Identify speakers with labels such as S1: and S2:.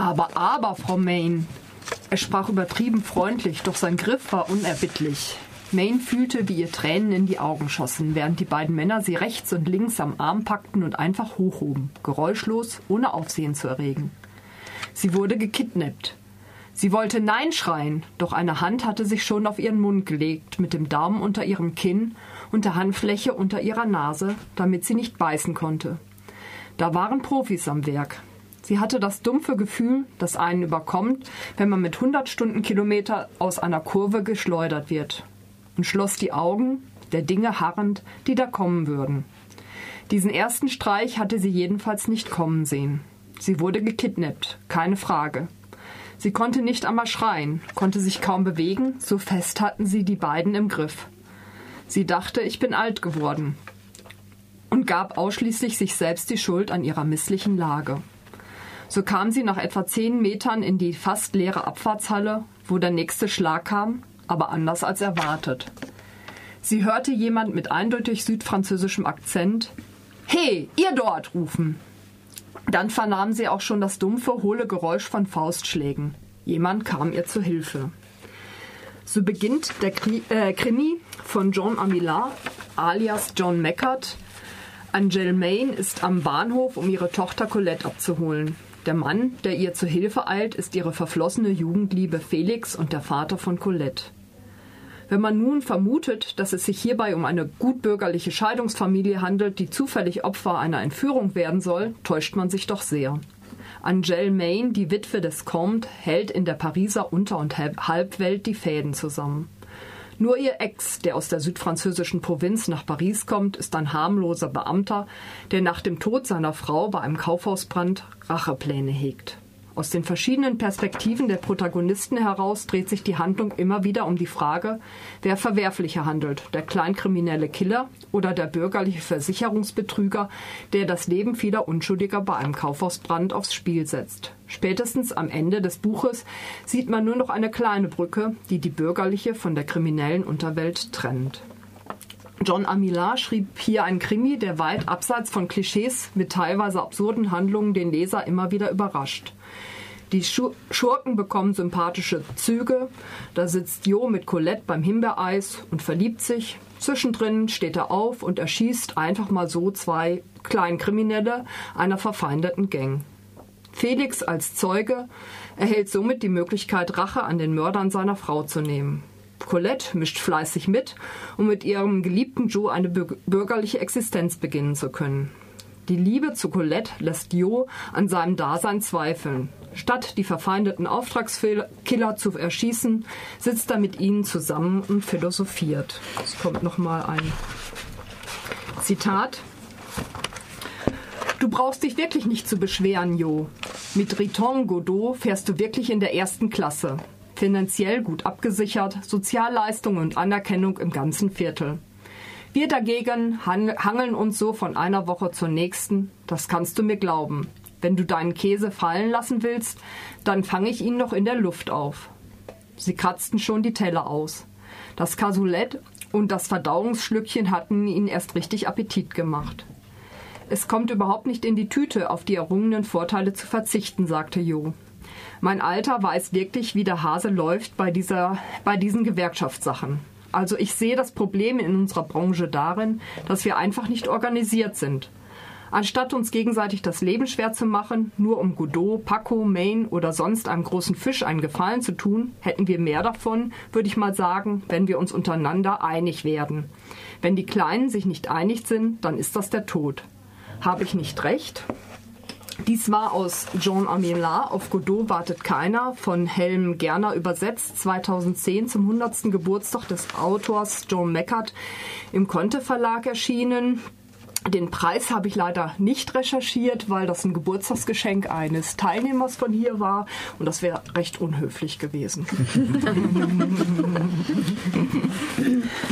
S1: Aber, aber, Frau Main. Er sprach übertrieben freundlich, doch sein Griff war unerbittlich. Maine fühlte, wie ihr Tränen in die Augen schossen, während die beiden Männer sie rechts und links am Arm packten und einfach hochhoben, geräuschlos, ohne Aufsehen zu erregen. Sie wurde gekidnappt. Sie wollte Nein schreien, doch eine Hand hatte sich schon auf ihren Mund gelegt, mit dem Daumen unter ihrem Kinn und der Handfläche unter ihrer Nase, damit sie nicht beißen konnte. Da waren Profis am Werk. Sie hatte das dumpfe Gefühl, das einen überkommt, wenn man mit 100 Stundenkilometer aus einer Kurve geschleudert wird und schloss die Augen, der Dinge harrend, die da kommen würden. Diesen ersten Streich hatte sie jedenfalls nicht kommen sehen. Sie wurde gekidnappt, keine Frage. Sie konnte nicht einmal schreien, konnte sich kaum bewegen, so fest hatten sie die beiden im Griff. Sie dachte, ich bin alt geworden und gab ausschließlich sich selbst die Schuld an ihrer misslichen Lage. So kam sie nach etwa zehn Metern in die fast leere Abfahrtshalle, wo der nächste Schlag kam, aber anders als erwartet. Sie hörte jemand mit eindeutig südfranzösischem Akzent He, ihr dort rufen. Dann vernahm sie auch schon das dumpfe, hohle Geräusch von Faustschlägen. Jemand kam ihr zu Hilfe. So beginnt der äh, Krimi von John Amillar, alias John Meckert. Angel Main ist am Bahnhof, um ihre Tochter Colette abzuholen. Der Mann, der ihr zu Hilfe eilt, ist ihre verflossene Jugendliebe Felix und der Vater von Colette. Wenn man nun vermutet, dass es sich hierbei um eine gutbürgerliche Scheidungsfamilie handelt, die zufällig Opfer einer Entführung werden soll, täuscht man sich doch sehr. Angèle Main, die Witwe des Comte, hält in der Pariser Unter- und Halbwelt die Fäden zusammen. Nur ihr Ex, der aus der südfranzösischen Provinz nach Paris kommt, ist ein harmloser Beamter, der nach dem Tod seiner Frau bei einem Kaufhausbrand Rachepläne hegt. Aus den verschiedenen Perspektiven der Protagonisten heraus dreht sich die Handlung immer wieder um die Frage, wer verwerflicher handelt, der kleinkriminelle Killer oder der bürgerliche Versicherungsbetrüger, der das Leben vieler Unschuldiger bei einem Kaufhausbrand aufs Spiel setzt. Spätestens am Ende des Buches sieht man nur noch eine kleine Brücke, die die bürgerliche von der kriminellen Unterwelt trennt. John Amilar schrieb hier einen Krimi, der weit abseits von Klischees mit teilweise absurden Handlungen den Leser immer wieder überrascht. Die Schurken bekommen sympathische Züge. Da sitzt Jo mit Colette beim Himbeereis und verliebt sich. Zwischendrin steht er auf und erschießt einfach mal so zwei Kleinkriminelle einer verfeindeten Gang. Felix als Zeuge erhält somit die Möglichkeit, Rache an den Mördern seiner Frau zu nehmen. Colette mischt fleißig mit, um mit ihrem geliebten Joe eine bürgerliche Existenz beginnen zu können. Die Liebe zu Colette lässt Jo an seinem Dasein zweifeln. Statt die verfeindeten Auftragskiller zu erschießen, sitzt er mit ihnen zusammen und philosophiert. Es kommt nochmal ein Zitat. Du brauchst dich wirklich nicht zu beschweren, Jo. Mit Riton Godot fährst du wirklich in der ersten Klasse. Finanziell gut abgesichert, Sozialleistungen und Anerkennung im ganzen Viertel. Wir dagegen hangeln uns so von einer Woche zur nächsten, das kannst du mir glauben. Wenn du deinen Käse fallen lassen willst, dann fange ich ihn noch in der Luft auf. Sie kratzten schon die Teller aus. Das Cassoulet und das Verdauungsschlückchen hatten ihn erst richtig Appetit gemacht. Es kommt überhaupt nicht in die Tüte, auf die errungenen Vorteile zu verzichten, sagte Jo. Mein Alter weiß wirklich, wie der Hase läuft bei, dieser, bei diesen Gewerkschaftssachen. Also ich sehe das Problem in unserer Branche darin, dass wir einfach nicht organisiert sind. Anstatt uns gegenseitig das Leben schwer zu machen, nur um Godot, Paco, Maine oder sonst einem großen Fisch einen Gefallen zu tun, hätten wir mehr davon, würde ich mal sagen, wenn wir uns untereinander einig werden. Wenn die Kleinen sich nicht einig sind, dann ist das der Tod. Habe ich nicht recht? Dies war aus Jean Amelard auf Godot wartet keiner von Helm Gerner übersetzt 2010 zum 100. Geburtstag des Autors John Meckert im Conte Verlag erschienen. Den Preis habe ich leider nicht recherchiert, weil das ein Geburtstagsgeschenk eines Teilnehmers von hier war und das wäre recht unhöflich gewesen.